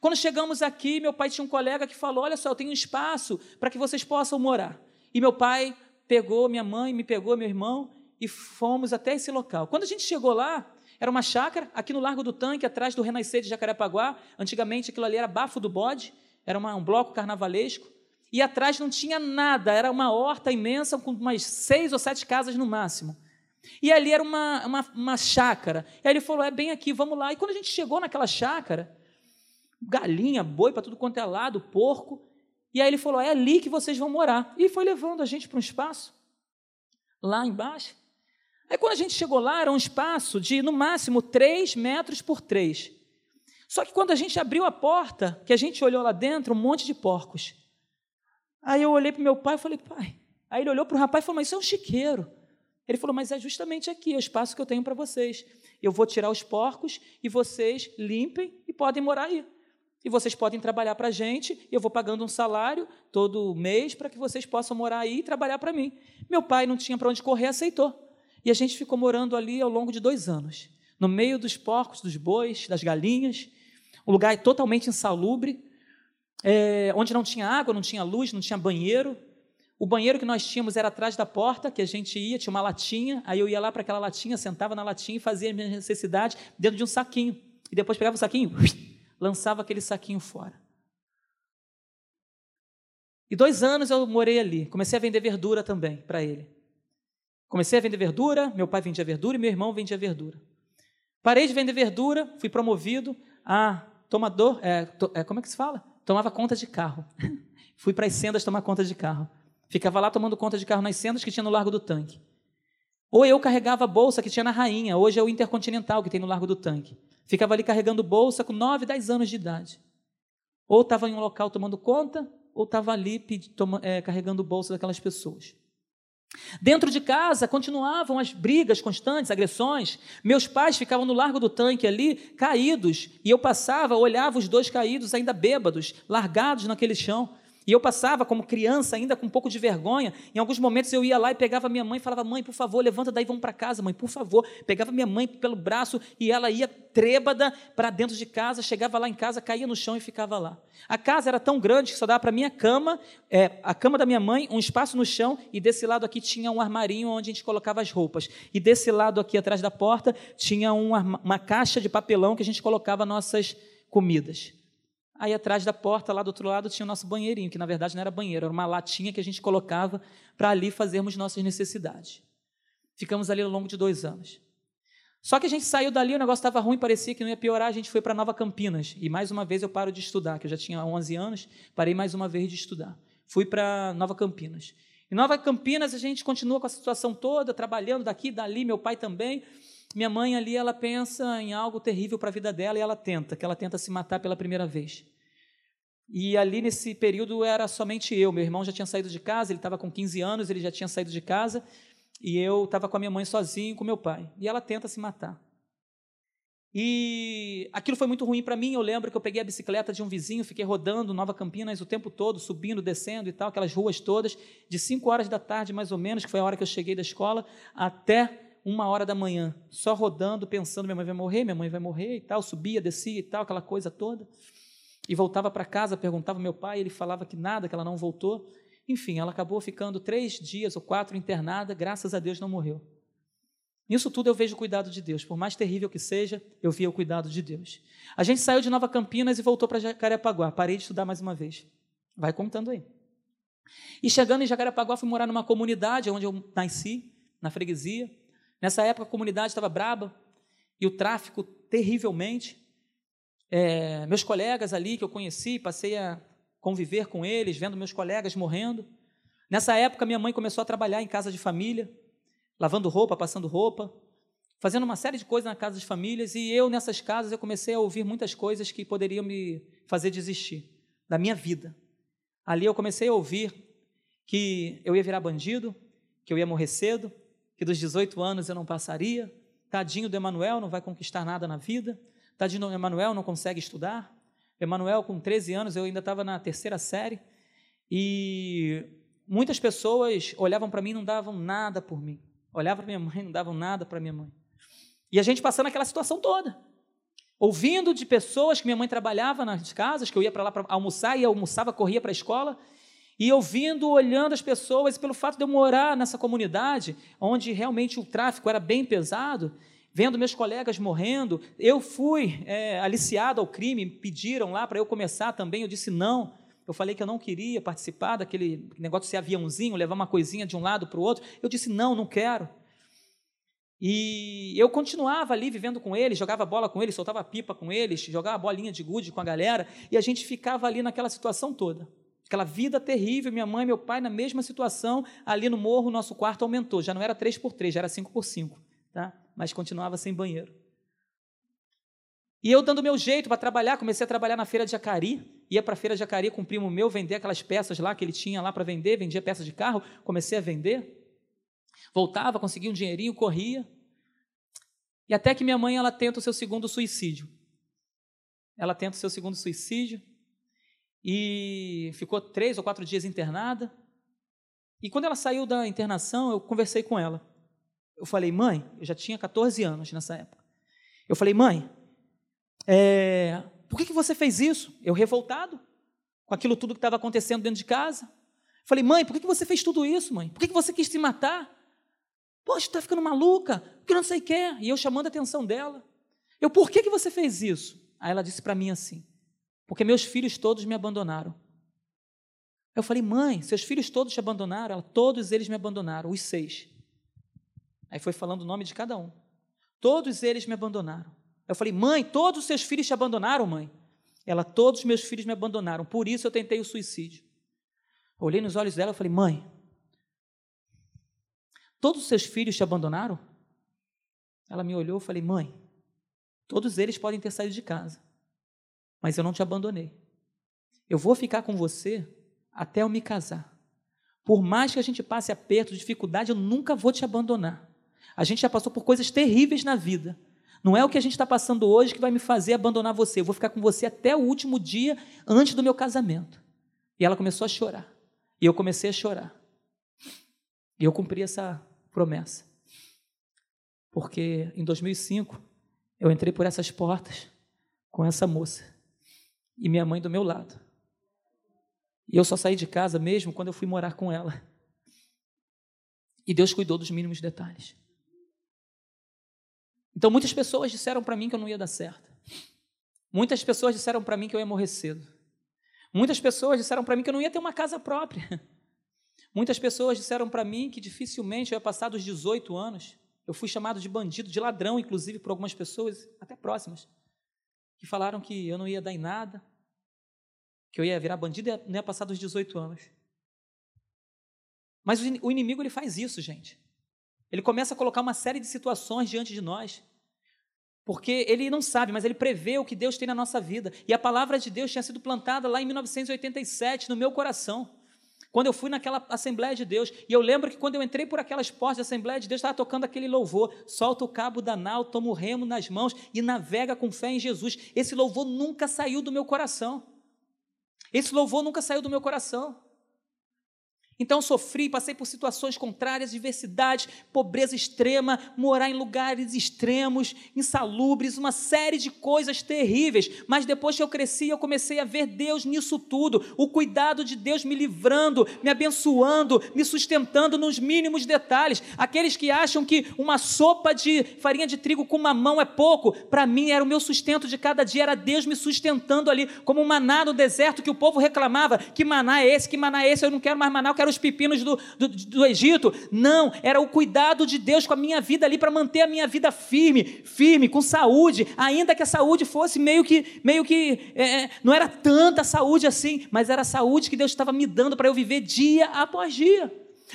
Quando chegamos aqui, meu pai tinha um colega que falou: Olha só, eu tenho um espaço para que vocês possam morar. E meu pai pegou, minha mãe me pegou, meu irmão, e fomos até esse local. Quando a gente chegou lá, era uma chácara, aqui no Largo do Tanque, atrás do Renascer de Jacarepaguá. Antigamente aquilo ali era Bafo do Bode, era uma, um bloco carnavalesco. E atrás não tinha nada, era uma horta imensa com umas seis ou sete casas no máximo. E ali era uma, uma, uma chácara. E aí ele falou: É bem aqui, vamos lá. E quando a gente chegou naquela chácara, galinha, boi para tudo quanto é lado, porco. E aí ele falou: é ali que vocês vão morar. E foi levando a gente para um espaço, lá embaixo. Aí quando a gente chegou lá, era um espaço de, no máximo, 3 metros por 3. Só que quando a gente abriu a porta, que a gente olhou lá dentro, um monte de porcos. Aí eu olhei para meu pai e falei, pai. Aí ele olhou para o rapaz e falou, mas isso é um chiqueiro. Ele falou, mas é justamente aqui, é o espaço que eu tenho para vocês. Eu vou tirar os porcos e vocês limpem e podem morar aí. E vocês podem trabalhar para a gente, e eu vou pagando um salário todo mês para que vocês possam morar aí e trabalhar para mim. Meu pai não tinha para onde correr, aceitou. E a gente ficou morando ali ao longo de dois anos, no meio dos porcos, dos bois, das galinhas, um lugar totalmente insalubre, é, onde não tinha água, não tinha luz, não tinha banheiro. O banheiro que nós tínhamos era atrás da porta, que a gente ia, tinha uma latinha, aí eu ia lá para aquela latinha, sentava na latinha e fazia a minha necessidade dentro de um saquinho. E depois pegava o saquinho, [SNIFFS] lançava aquele saquinho fora. E dois anos eu morei ali. Comecei a vender verdura também para ele. Comecei a vender verdura, meu pai vendia verdura e meu irmão vendia verdura. Parei de vender verdura, fui promovido a tomador, é, to, é, como é que se fala? Tomava conta de carro. [LAUGHS] fui para as sendas tomar conta de carro. Ficava lá tomando conta de carro nas sendas que tinha no Largo do Tanque. Ou eu carregava a bolsa que tinha na Rainha, hoje é o Intercontinental que tem no Largo do Tanque. Ficava ali carregando bolsa com 9, 10 anos de idade. Ou estava em um local tomando conta, ou estava ali toma, é, carregando bolsa daquelas pessoas. Dentro de casa continuavam as brigas constantes, agressões. Meus pais ficavam no largo do tanque ali, caídos, e eu passava, olhava os dois caídos, ainda bêbados, largados naquele chão. E eu passava como criança, ainda com um pouco de vergonha. Em alguns momentos eu ia lá e pegava minha mãe e falava: Mãe, por favor, levanta daí, vamos para casa, mãe, por favor. Pegava minha mãe pelo braço e ela ia trêbada para dentro de casa, chegava lá em casa, caía no chão e ficava lá. A casa era tão grande que só dava para minha cama, é, a cama da minha mãe, um espaço no chão, e desse lado aqui tinha um armarinho onde a gente colocava as roupas. E desse lado aqui, atrás da porta, tinha uma, uma caixa de papelão que a gente colocava nossas comidas. Aí atrás da porta, lá do outro lado, tinha o nosso banheirinho, que na verdade não era banheiro, era uma latinha que a gente colocava para ali fazermos nossas necessidades. Ficamos ali ao longo de dois anos. Só que a gente saiu dali, o negócio estava ruim, parecia que não ia piorar, a gente foi para Nova Campinas. E mais uma vez eu paro de estudar, que eu já tinha 11 anos, parei mais uma vez de estudar. Fui para Nova Campinas. Em Nova Campinas a gente continua com a situação toda, trabalhando daqui, dali, meu pai também. Minha mãe ali, ela pensa em algo terrível para a vida dela e ela tenta, que ela tenta se matar pela primeira vez. E ali nesse período era somente eu. Meu irmão já tinha saído de casa, ele estava com 15 anos, ele já tinha saído de casa, e eu estava com a minha mãe sozinho, com meu pai. E ela tenta se matar. E aquilo foi muito ruim para mim. Eu lembro que eu peguei a bicicleta de um vizinho, fiquei rodando Nova Campinas o tempo todo, subindo, descendo e tal, aquelas ruas todas, de 5 horas da tarde mais ou menos, que foi a hora que eu cheguei da escola, até uma hora da manhã, só rodando, pensando: minha mãe vai morrer, minha mãe vai morrer e tal. Subia, descia e tal, aquela coisa toda. E voltava para casa, perguntava ao meu pai, ele falava que nada, que ela não voltou. Enfim, ela acabou ficando três dias ou quatro internada, graças a Deus não morreu. Nisso tudo eu vejo o cuidado de Deus. Por mais terrível que seja, eu via o cuidado de Deus. A gente saiu de Nova Campinas e voltou para Jacarepaguá. Parei de estudar mais uma vez. Vai contando aí. E chegando em Jacarepaguá, fui morar numa comunidade onde eu nasci, na freguesia. Nessa época a comunidade estava braba e o tráfico terrivelmente. É, meus colegas ali que eu conheci, passei a conviver com eles, vendo meus colegas morrendo. Nessa época, minha mãe começou a trabalhar em casa de família lavando roupa, passando roupa, fazendo uma série de coisas na casa das famílias, e eu, nessas casas, eu comecei a ouvir muitas coisas que poderiam me fazer desistir da minha vida. Ali eu comecei a ouvir que eu ia virar bandido, que eu ia morrer cedo, que dos 18 anos eu não passaria, tadinho do Emanuel não vai conquistar nada na vida, tadinho do Emanuel não consegue estudar, Emanuel com 13 anos eu ainda estava na terceira série, e muitas pessoas olhavam para mim e não davam nada por mim. Olhava para minha mãe, não davam nada para minha mãe. E a gente passando aquela situação toda. Ouvindo de pessoas que minha mãe trabalhava nas casas, que eu ia para lá para almoçar e almoçava, corria para a escola, e ouvindo, olhando as pessoas, pelo fato de eu morar nessa comunidade, onde realmente o tráfico era bem pesado, vendo meus colegas morrendo, eu fui é, aliciado ao crime, pediram lá para eu começar também, eu disse não, eu falei que eu não queria participar daquele negócio de ser aviãozinho, levar uma coisinha de um lado para o outro. Eu disse: não, não quero. E eu continuava ali vivendo com eles, jogava bola com eles, soltava pipa com eles, jogava bolinha de gude com a galera, e a gente ficava ali naquela situação toda. Aquela vida terrível, minha mãe meu pai na mesma situação, ali no morro, nosso quarto aumentou, já não era 3 por 3 já era 5 por 5 tá? mas continuava sem banheiro. E eu dando meu jeito para trabalhar, comecei a trabalhar na feira de Jacari, ia para a feira de Jacari com um primo meu vender aquelas peças lá que ele tinha lá para vender, vendia peças de carro, comecei a vender. Voltava, conseguia um dinheirinho, corria. E até que minha mãe ela tenta o seu segundo suicídio. Ela tenta o seu segundo suicídio e ficou três ou quatro dias internada. E quando ela saiu da internação, eu conversei com ela. Eu falei, mãe, eu já tinha 14 anos nessa época. Eu falei, mãe, é, por que, que você fez isso? Eu revoltado com aquilo tudo que estava acontecendo dentro de casa. Falei, mãe, por que, que você fez tudo isso, mãe? Por que, que você quis se matar? Poxa, está ficando maluca, porque não sei o que. E eu chamando a atenção dela. Eu, por que, que você fez isso? Aí ela disse para mim assim: porque meus filhos todos me abandonaram. Eu falei, mãe, seus filhos todos te abandonaram? Ela, todos eles me abandonaram, os seis. Aí foi falando o nome de cada um. Todos eles me abandonaram. Eu falei, mãe, todos os seus filhos te abandonaram, mãe? Ela, todos os meus filhos me abandonaram, por isso eu tentei o suicídio. Olhei nos olhos dela e falei, mãe, todos os seus filhos te abandonaram? Ela me olhou e falei, mãe, todos eles podem ter saído de casa, mas eu não te abandonei. Eu vou ficar com você até eu me casar. Por mais que a gente passe aperto, dificuldade, eu nunca vou te abandonar. A gente já passou por coisas terríveis na vida, não é o que a gente está passando hoje que vai me fazer abandonar você. Eu vou ficar com você até o último dia antes do meu casamento. E ela começou a chorar. E eu comecei a chorar. E eu cumpri essa promessa. Porque em 2005 eu entrei por essas portas com essa moça e minha mãe do meu lado. E eu só saí de casa mesmo quando eu fui morar com ela. E Deus cuidou dos mínimos detalhes. Então muitas pessoas disseram para mim que eu não ia dar certo. Muitas pessoas disseram para mim que eu ia morrer cedo. Muitas pessoas disseram para mim que eu não ia ter uma casa própria. [LAUGHS] Muitas pessoas disseram para mim que dificilmente eu ia passar dos 18 anos. Eu fui chamado de bandido, de ladrão, inclusive, por algumas pessoas, até próximas, que falaram que eu não ia dar em nada, que eu ia virar bandido e não ia passar dos 18 anos. Mas o inimigo ele faz isso, gente. Ele começa a colocar uma série de situações diante de nós Porque ele não sabe, mas ele prevê o que Deus tem na nossa vida. E a palavra de Deus tinha sido plantada lá em 1987 no meu coração. Quando eu fui naquela Assembleia de Deus, e eu lembro que quando eu entrei por aquelas portas da Assembleia de Deus, estava tocando aquele louvor: solta o cabo da nau, toma o remo nas mãos e navega com fé em Jesus. Esse louvor nunca saiu do meu coração. Esse louvor nunca saiu do meu coração. Então sofri, passei por situações contrárias, diversidade, pobreza extrema, morar em lugares extremos, insalubres, uma série de coisas terríveis. Mas depois que eu cresci, eu comecei a ver Deus nisso tudo, o cuidado de Deus me livrando, me abençoando, me sustentando nos mínimos detalhes. Aqueles que acham que uma sopa de farinha de trigo com mamão é pouco, para mim era o meu sustento de cada dia, era Deus me sustentando ali, como um maná no deserto que o povo reclamava: que maná é esse, que maná é esse, eu não quero mais maná, eu quero os pepinos do, do, do Egito. Não, era o cuidado de Deus com a minha vida ali para manter a minha vida firme, firme, com saúde, ainda que a saúde fosse meio que, meio que é, é não era tanta saúde assim, mas era a saúde que Deus estava me dando para eu viver dia após dia.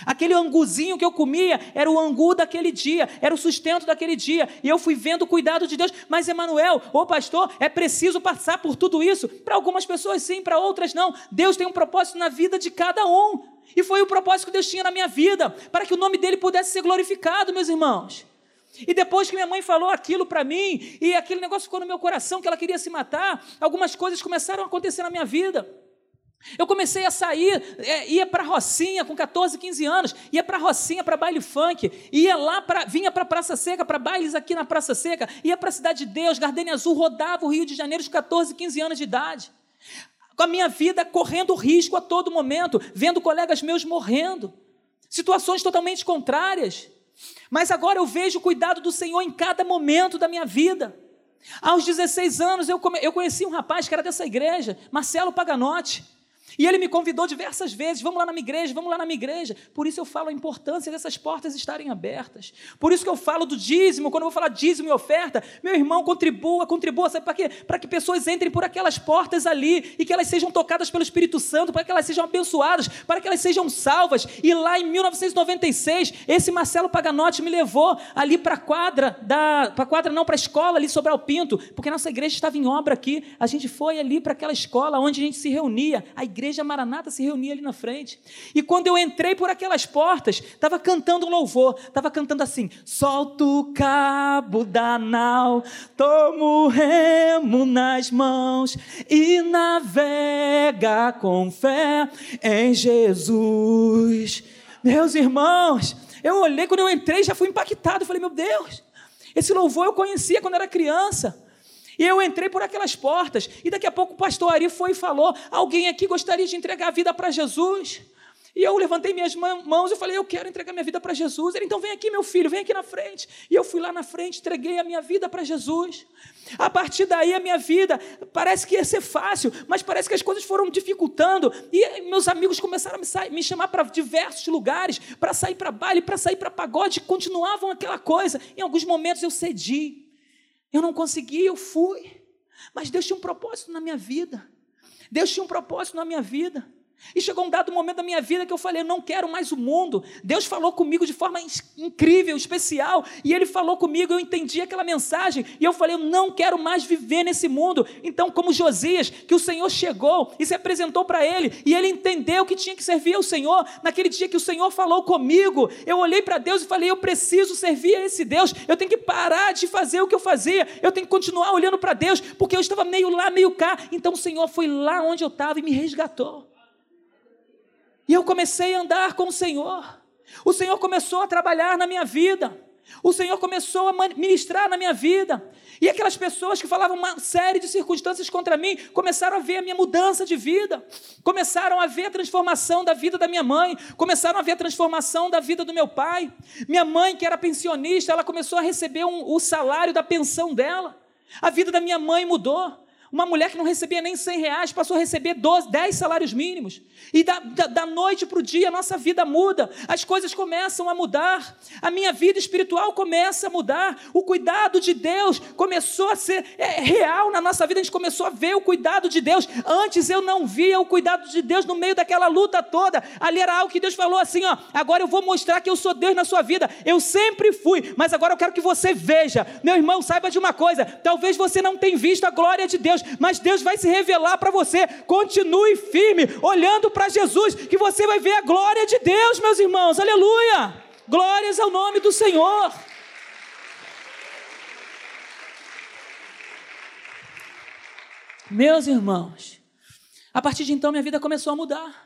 Aquele anguzinho que eu comia era o angu daquele dia, era o sustento daquele dia, e eu fui vendo o cuidado de Deus. Mas, Emanuel, ô pastor, é preciso passar por tudo isso? Para algumas pessoas sim, para outras não. Deus tem um propósito na vida de cada um. E foi o propósito que Deus tinha na minha vida, para que o nome dele pudesse ser glorificado, meus irmãos. E depois que minha mãe falou aquilo para mim, e aquele negócio ficou no meu coração, que ela queria se matar, algumas coisas começaram a acontecer na minha vida. Eu comecei a sair, é, ia para Rocinha com 14, 15 anos, ia para Rocinha para baile funk, ia lá para, vinha para Praça Seca, para bailes aqui na Praça Seca, ia para a Cidade de Deus, Gardenia Azul, rodava o Rio de Janeiro de 14, 15 anos de idade com a minha vida correndo risco a todo momento, vendo colegas meus morrendo, situações totalmente contrárias. Mas agora eu vejo o cuidado do Senhor em cada momento da minha vida. Aos 16 anos eu, eu conheci um rapaz que era dessa igreja, Marcelo Paganotti. E ele me convidou diversas vezes: vamos lá na minha igreja, vamos lá na minha igreja. Por isso eu falo a importância dessas portas estarem abertas. Por isso que eu falo do dízimo, quando eu vou falar dízimo e oferta, meu irmão, contribua, contribua, sabe para quê? Para que pessoas entrem por aquelas portas ali e que elas sejam tocadas pelo Espírito Santo, para que elas sejam abençoadas, para que elas sejam salvas. E lá em 1996, esse Marcelo Paganotti me levou ali para a quadra, para a quadra não, para a escola ali sobre Pinto, porque nossa igreja estava em obra aqui. A gente foi ali para aquela escola onde a gente se reunia, a igreja igreja Maranata se reunia ali na frente. E quando eu entrei por aquelas portas, estava cantando um louvor, estava cantando assim: solta o cabo da nau, toma o remo nas mãos e navega com fé em Jesus. Meus irmãos, eu olhei quando eu entrei, já fui impactado. Falei, meu Deus, esse louvor eu conhecia quando era criança. E eu entrei por aquelas portas, e daqui a pouco o pastor Ari foi e falou: Alguém aqui gostaria de entregar a vida para Jesus? E eu levantei minhas mãos e falei: Eu quero entregar minha vida para Jesus. Ele, então vem aqui, meu filho, vem aqui na frente. E eu fui lá na frente, entreguei a minha vida para Jesus. A partir daí, a minha vida parece que ia ser fácil, mas parece que as coisas foram dificultando. E meus amigos começaram a me, chamar para diversos lugares, para sair para baile, para sair para pagode, continuavam aquela coisa. Em alguns momentos eu cedi. Eu não consegui, eu fui. Mas Deus tinha um propósito na minha vida. Deus tinha um propósito na minha vida. E chegou um dado momento da minha vida que eu falei: eu não quero mais o mundo. Deus falou comigo de forma incrível, especial, e Ele falou comigo, eu entendi aquela mensagem, e eu falei: eu não quero mais viver nesse mundo. Então, como Josias, que o Senhor chegou e se apresentou para ele, e ele entendeu que tinha que servir ao Senhor, naquele dia que o Senhor falou comigo, eu olhei para Deus e falei: eu preciso servir a esse Deus, eu tenho que parar de fazer o que eu fazia, eu tenho que continuar olhando para Deus, porque eu estava meio lá, meio cá. Então, o Senhor foi lá onde eu estava e me resgatou. E eu comecei a andar com o Senhor. O Senhor começou a trabalhar na minha vida. O Senhor começou a ministrar na minha vida. E aquelas pessoas que falavam uma série de circunstâncias contra mim começaram a ver a minha mudança de vida, começaram a ver a transformação da vida da minha mãe, começaram a ver a transformação da vida do meu pai. Minha mãe, que era pensionista, ela começou a receber um, o salário da pensão dela. A vida da minha mãe mudou. Uma mulher que não recebia nem 100 reais passou a receber 12, 10 salários mínimos. E da, da, da noite para o dia a nossa vida muda, as coisas começam a mudar, a minha vida espiritual começa a mudar, o cuidado de Deus começou a ser é, real na nossa vida, a gente começou a ver o cuidado de Deus. Antes eu não via o cuidado de Deus no meio daquela luta toda. Ali era algo que Deus falou assim: ó, agora eu vou mostrar que eu sou Deus na sua vida. Eu sempre fui, mas agora eu quero que você veja. Meu irmão, saiba de uma coisa: talvez você não tenha visto a glória de Deus, mas Deus vai se revelar para você. Continue firme, olhando para Jesus, que você vai ver a glória de Deus, meus irmãos. Aleluia! Glórias ao nome do Senhor. Meus irmãos, a partir de então minha vida começou a mudar.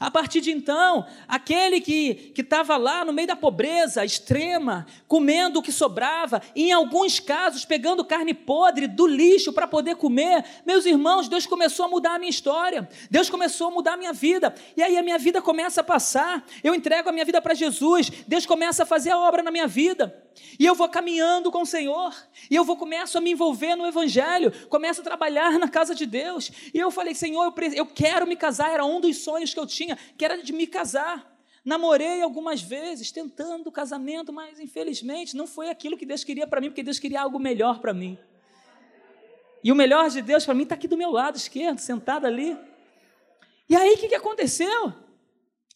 A partir de então, aquele que estava lá no meio da pobreza extrema, comendo o que sobrava, e em alguns casos pegando carne podre do lixo para poder comer, meus irmãos, Deus começou a mudar a minha história, Deus começou a mudar a minha vida, e aí a minha vida começa a passar, eu entrego a minha vida para Jesus, Deus começa a fazer a obra na minha vida. E eu vou caminhando com o Senhor, e eu vou começo a me envolver no Evangelho, começo a trabalhar na casa de Deus. E eu falei, Senhor, eu, eu quero me casar, era um dos sonhos que eu tinha, que era de me casar. Namorei algumas vezes, tentando casamento, mas infelizmente não foi aquilo que Deus queria para mim, porque Deus queria algo melhor para mim. E o melhor de Deus para mim está aqui do meu lado esquerdo, sentado ali. E aí o que, que aconteceu?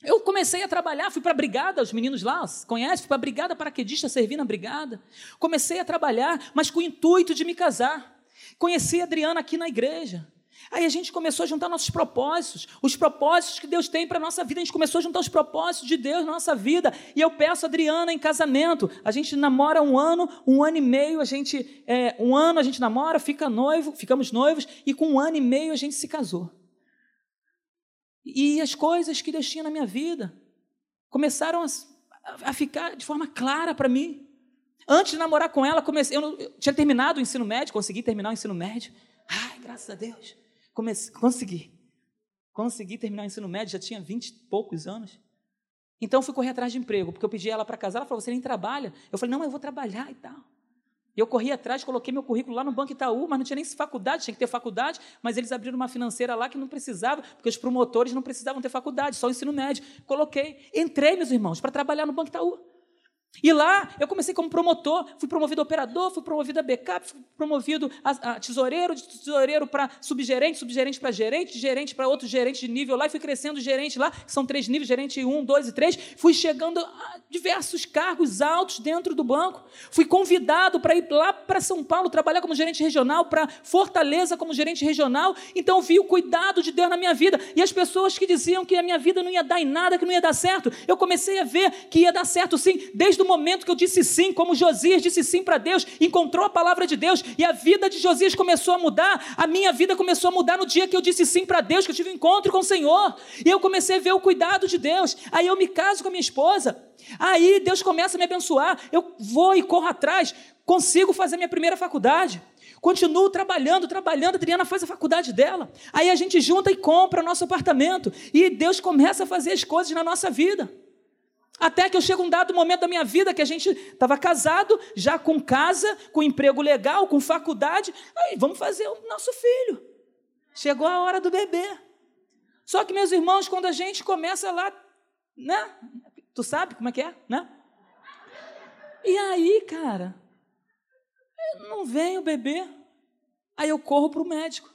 Eu comecei a trabalhar, fui para a brigada, os meninos lá conhecem, fui para a brigada paraquedista, servi na brigada. Comecei a trabalhar, mas com o intuito de me casar. Conheci a Adriana aqui na igreja. Aí a gente começou a juntar nossos propósitos, os propósitos que Deus tem para a nossa vida. A gente começou a juntar os propósitos de Deus na nossa vida. E eu peço a Adriana em casamento. A gente namora um ano, um ano e meio, a gente. É, um ano a gente namora, fica noivo, ficamos noivos, e com um ano e meio a gente se casou. E as coisas que Deus tinha na minha vida começaram a, a ficar de forma clara para mim. Antes de namorar com ela, comecei, eu, eu, tinha terminado o ensino médio, consegui terminar o ensino médio. Ai, graças a Deus. Comecei, consegui. Consegui terminar o ensino médio, já tinha vinte e poucos anos. Então fui correr atrás de emprego, porque eu pedi ela para casar, ela falou, você nem trabalha. Eu falei, não, eu vou trabalhar e tal. Eu corri atrás, coloquei meu currículo lá no Banco Itaú, mas não tinha nem faculdade, tinha que ter faculdade, mas eles abriram uma financeira lá que não precisava, porque os promotores não precisavam ter faculdade, só ensino médio. Coloquei, entrei, meus irmãos, para trabalhar no Banco Itaú. E lá eu comecei como promotor, fui promovido a operador, fui promovido a backup, fui promovido a, a tesoureiro, de tesoureiro para subgerente, subgerente para gerente, gerente para outro gerente de nível lá, e fui crescendo gerente lá, que são três níveis, gerente um, dois e três, fui chegando a diversos cargos altos dentro do banco. Fui convidado para ir lá para São Paulo trabalhar como gerente regional, para Fortaleza como gerente regional. Então vi o cuidado de Deus na minha vida. E as pessoas que diziam que a minha vida não ia dar em nada, que não ia dar certo, eu comecei a ver que ia dar certo sim, desde o momento que eu disse sim, como Josias disse sim para Deus, encontrou a palavra de Deus e a vida de Josias começou a mudar. A minha vida começou a mudar no dia que eu disse sim para Deus, que eu tive um encontro com o Senhor. E eu comecei a ver o cuidado de Deus. Aí eu me caso com a minha esposa. Aí Deus começa a me abençoar. Eu vou e corro atrás, consigo fazer minha primeira faculdade. Continuo trabalhando, trabalhando. A Adriana faz a faculdade dela. Aí a gente junta e compra nosso apartamento. E Deus começa a fazer as coisas na nossa vida. Até que eu chego um dado momento da minha vida que a gente estava casado, já com casa, com emprego legal, com faculdade. Aí vamos fazer o nosso filho. Chegou a hora do bebê. Só que, meus irmãos, quando a gente começa lá, né? Tu sabe como é que é, né? E aí, cara, não vem o bebê. Aí eu corro para o médico.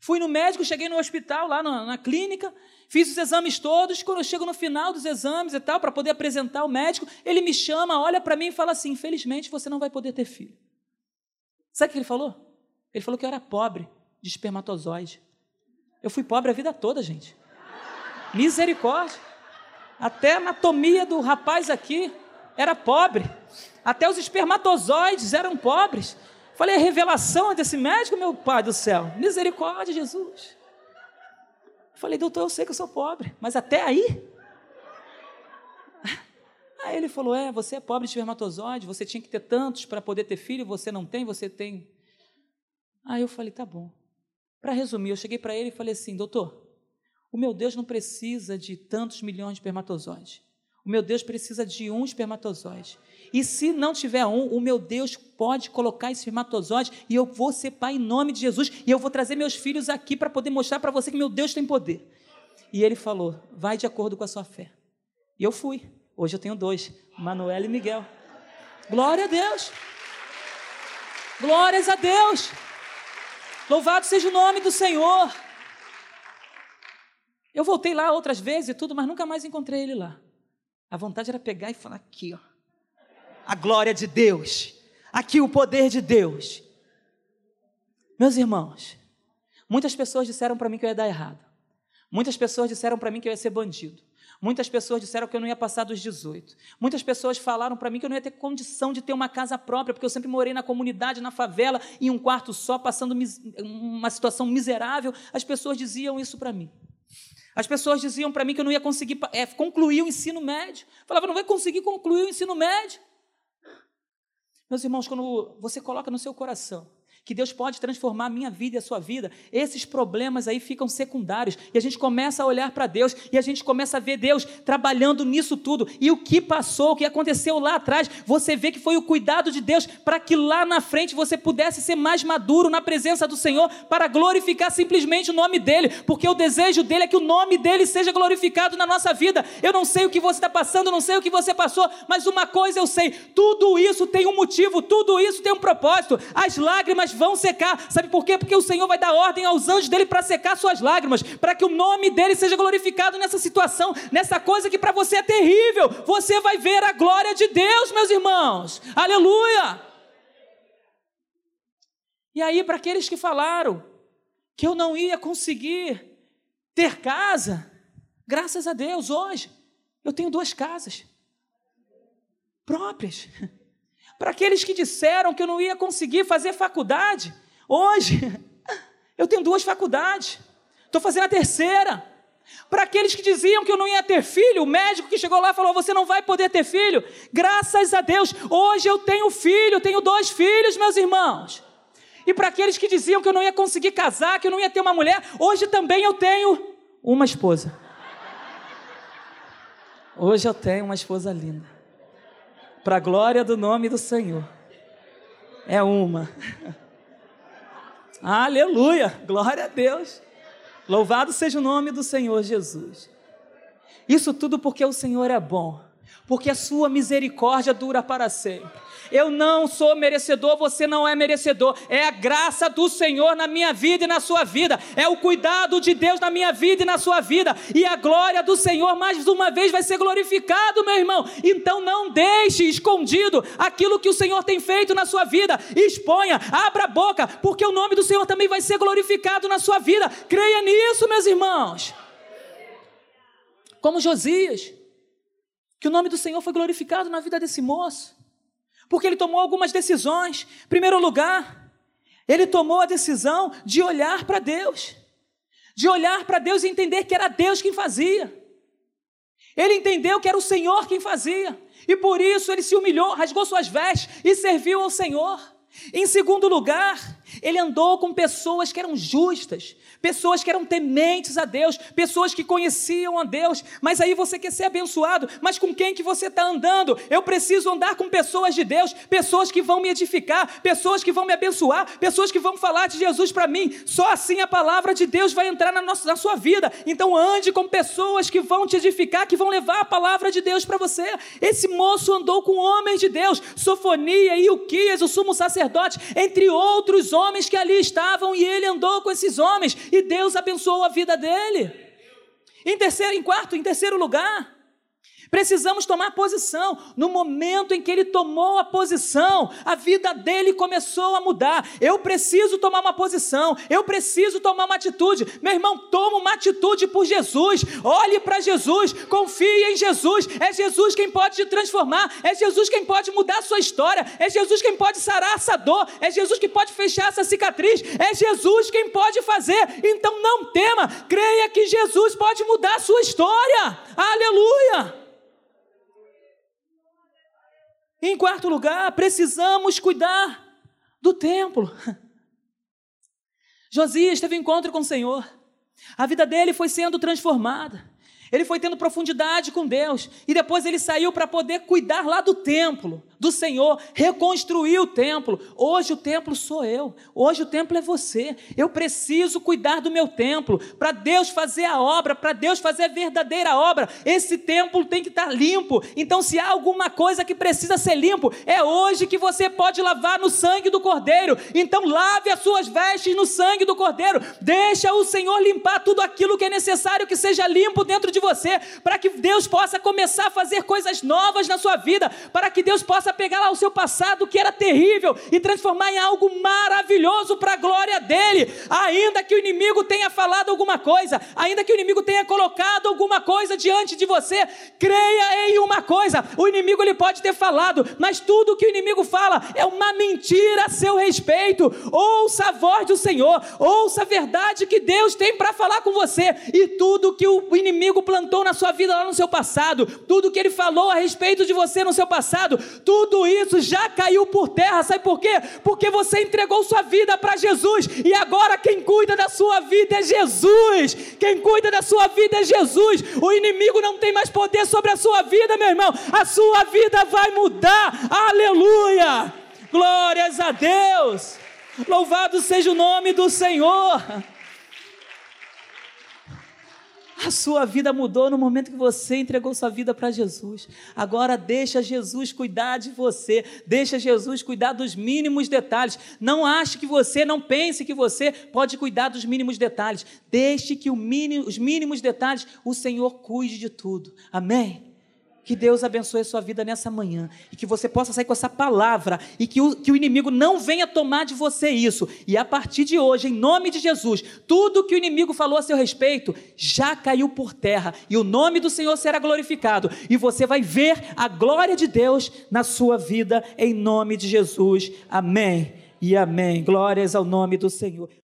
Fui no médico, cheguei no hospital, lá na, na clínica, Fiz os exames todos, quando eu chego no final dos exames e tal, para poder apresentar ao médico, ele me chama, olha para mim e fala assim: infelizmente você não vai poder ter filho. Sabe o que ele falou? Ele falou que eu era pobre de espermatozoide. Eu fui pobre a vida toda, gente. Misericórdia. Até a anatomia do rapaz aqui era pobre. Até os espermatozoides eram pobres. Falei, a revelação desse médico, meu pai do céu. Misericórdia, Jesus. Falei, doutor, eu sei que eu sou pobre, mas até aí? [LAUGHS] Aí ele falou: É, você é pobre de espermatozoide, você tinha que ter tantos para poder ter filho, você não tem, você tem. Aí eu falei: Tá bom. Para resumir, eu cheguei para ele e falei assim: Doutor, o meu Deus não precisa de tantos milhões de espermatozoides. O meu Deus precisa de um espermatozoide. E se não tiver um, o meu Deus pode colocar esse espermatozoide e eu vou ser pai em nome de Jesus e eu vou trazer meus filhos aqui para poder mostrar para você que meu Deus tem poder. E ele falou: vai de acordo com a sua fé. E eu fui. Hoje eu tenho dois, Manuel e Miguel. Glória a Deus. Glórias a Deus. Louvado seja o nome do Senhor. Eu voltei lá outras vezes e tudo, mas nunca mais encontrei ele lá. A vontade era pegar e falar aqui, ó. A glória de Deus. Aqui o poder de Deus. Meus irmãos, muitas pessoas disseram para mim que eu ia dar errado. Muitas pessoas disseram para mim que eu ia ser bandido. Muitas pessoas disseram que eu não ia passar dos 18. Muitas pessoas falaram para mim que eu não ia ter condição de ter uma casa própria, porque eu sempre morei na comunidade, na favela, em um quarto só, passando uma situação miserável. As pessoas diziam isso para mim. As pessoas diziam para mim que eu não ia conseguir é, concluir o ensino médio. Falava, não vai conseguir concluir o ensino médio. Meus irmãos, quando você coloca no seu coração que Deus pode transformar a minha vida e a sua vida, esses problemas aí ficam secundários e a gente começa a olhar para Deus e a gente começa a ver Deus trabalhando nisso tudo. E o que passou, o que aconteceu lá atrás, você vê que foi o cuidado de Deus para que lá na frente você pudesse ser mais maduro na presença do Senhor para glorificar simplesmente o nome dele, porque o desejo dele é que o nome dele seja glorificado na nossa vida. Eu não sei o que você está passando, não sei o que você passou, mas uma coisa eu sei: tudo isso tem um motivo, tudo isso tem um propósito. As lágrimas vão secar. Sabe por quê? Porque o Senhor vai dar ordem aos anjos dele para secar suas lágrimas, para que o nome dele seja glorificado nessa situação, nessa coisa que para você é terrível. Você vai ver a glória de Deus, meus irmãos. Aleluia! E aí, para aqueles que falaram que eu não ia conseguir ter casa, graças a Deus, hoje eu tenho duas casas próprias. [LAUGHS] Para aqueles que disseram que eu não ia conseguir fazer faculdade, hoje [LAUGHS] eu tenho duas faculdades, estou fazendo a terceira. Para aqueles que diziam que eu não ia ter filho, o médico que chegou lá falou: Você não vai poder ter filho. Graças a Deus, hoje eu tenho filho, tenho dois filhos, meus irmãos. E para aqueles que diziam que eu não ia conseguir casar, que eu não ia ter uma mulher, hoje também eu tenho uma esposa. Hoje eu tenho uma esposa linda para a glória do nome do Senhor. É uma. [LAUGHS] Aleluia! Glória a Deus. Louvado seja o nome do Senhor Jesus. Isso tudo porque o Senhor é bom, porque a sua misericórdia dura para sempre. Eu não sou merecedor, você não é merecedor. É a graça do Senhor na minha vida e na sua vida. É o cuidado de Deus na minha vida e na sua vida. E a glória do Senhor mais uma vez vai ser glorificado, meu irmão. Então não deixe escondido aquilo que o Senhor tem feito na sua vida. Exponha, abra a boca, porque o nome do Senhor também vai ser glorificado na sua vida. Creia nisso, meus irmãos. Como Josias, que o nome do Senhor foi glorificado na vida desse moço porque ele tomou algumas decisões. Em primeiro lugar, ele tomou a decisão de olhar para Deus, de olhar para Deus e entender que era Deus quem fazia. Ele entendeu que era o Senhor quem fazia, e por isso ele se humilhou, rasgou suas vestes e serviu ao Senhor. Em segundo lugar, ele andou com pessoas que eram justas, pessoas que eram tementes a Deus, pessoas que conheciam a Deus. Mas aí você quer ser abençoado, mas com quem que você está andando? Eu preciso andar com pessoas de Deus, pessoas que vão me edificar, pessoas que vão me abençoar, pessoas que vão falar de Jesus para mim. Só assim a palavra de Deus vai entrar na, nossa, na sua vida. Então ande com pessoas que vão te edificar, que vão levar a palavra de Deus para você. Esse moço andou com homens de Deus, Sofonia e Uquias, o sumo sacerdote, entre outros homens que ali estavam, e ele andou com esses homens e Deus abençoou a vida dele. Em terceiro, em quarto, em terceiro lugar, Precisamos tomar posição. No momento em que ele tomou a posição, a vida dele começou a mudar. Eu preciso tomar uma posição, eu preciso tomar uma atitude. Meu irmão, toma uma atitude por Jesus. Olhe para Jesus, confie em Jesus. É Jesus quem pode te transformar, é Jesus quem pode mudar a sua história, é Jesus quem pode sarar essa dor, é Jesus quem pode fechar essa cicatriz, é Jesus quem pode fazer. Então não tema, creia que Jesus pode mudar a sua história. Aleluia! Em quarto lugar, precisamos cuidar do templo. [LAUGHS] Josias teve um encontro com o Senhor. A vida dele foi sendo transformada. Ele foi tendo profundidade com Deus. E depois ele saiu para poder cuidar lá do templo do Senhor, reconstruir o templo. Hoje o templo sou eu, hoje o templo é você. Eu preciso cuidar do meu templo, para Deus fazer a obra, para Deus fazer a verdadeira obra. Esse templo tem que estar limpo. Então, se há alguma coisa que precisa ser limpo, é hoje que você pode lavar no sangue do Cordeiro. Então, lave as suas vestes no sangue do Cordeiro. Deixa o Senhor limpar tudo aquilo que é necessário que seja limpo dentro de você, para que Deus possa começar a fazer coisas novas na sua vida, para que Deus possa possa pegar lá o seu passado que era terrível e transformar em algo maravilhoso para a glória dele. Ainda que o inimigo tenha falado alguma coisa, ainda que o inimigo tenha colocado alguma coisa diante de você, creia em uma coisa: o inimigo ele pode ter falado, mas tudo que o inimigo fala é uma mentira a seu respeito. Ouça a voz do Senhor, ouça a verdade que Deus tem para falar com você e tudo que o inimigo plantou na sua vida lá no seu passado, tudo que ele falou a respeito de você no seu passado, tudo tudo isso já caiu por terra. Sabe por quê? Porque você entregou sua vida para Jesus e agora quem cuida da sua vida é Jesus. Quem cuida da sua vida é Jesus. O inimigo não tem mais poder sobre a sua vida, meu irmão. A sua vida vai mudar. Aleluia! Glórias a Deus. Louvado seja o nome do Senhor. A sua vida mudou no momento que você entregou sua vida para Jesus. Agora deixa Jesus cuidar de você, deixa Jesus cuidar dos mínimos detalhes. Não ache que você, não pense que você pode cuidar dos mínimos detalhes. Deixe que mínimo, os mínimos detalhes o Senhor cuide de tudo. Amém? Que Deus abençoe a sua vida nessa manhã e que você possa sair com essa palavra e que o, que o inimigo não venha tomar de você isso. E a partir de hoje, em nome de Jesus, tudo que o inimigo falou a seu respeito já caiu por terra e o nome do Senhor será glorificado e você vai ver a glória de Deus na sua vida em nome de Jesus. Amém e amém. Glórias ao nome do Senhor.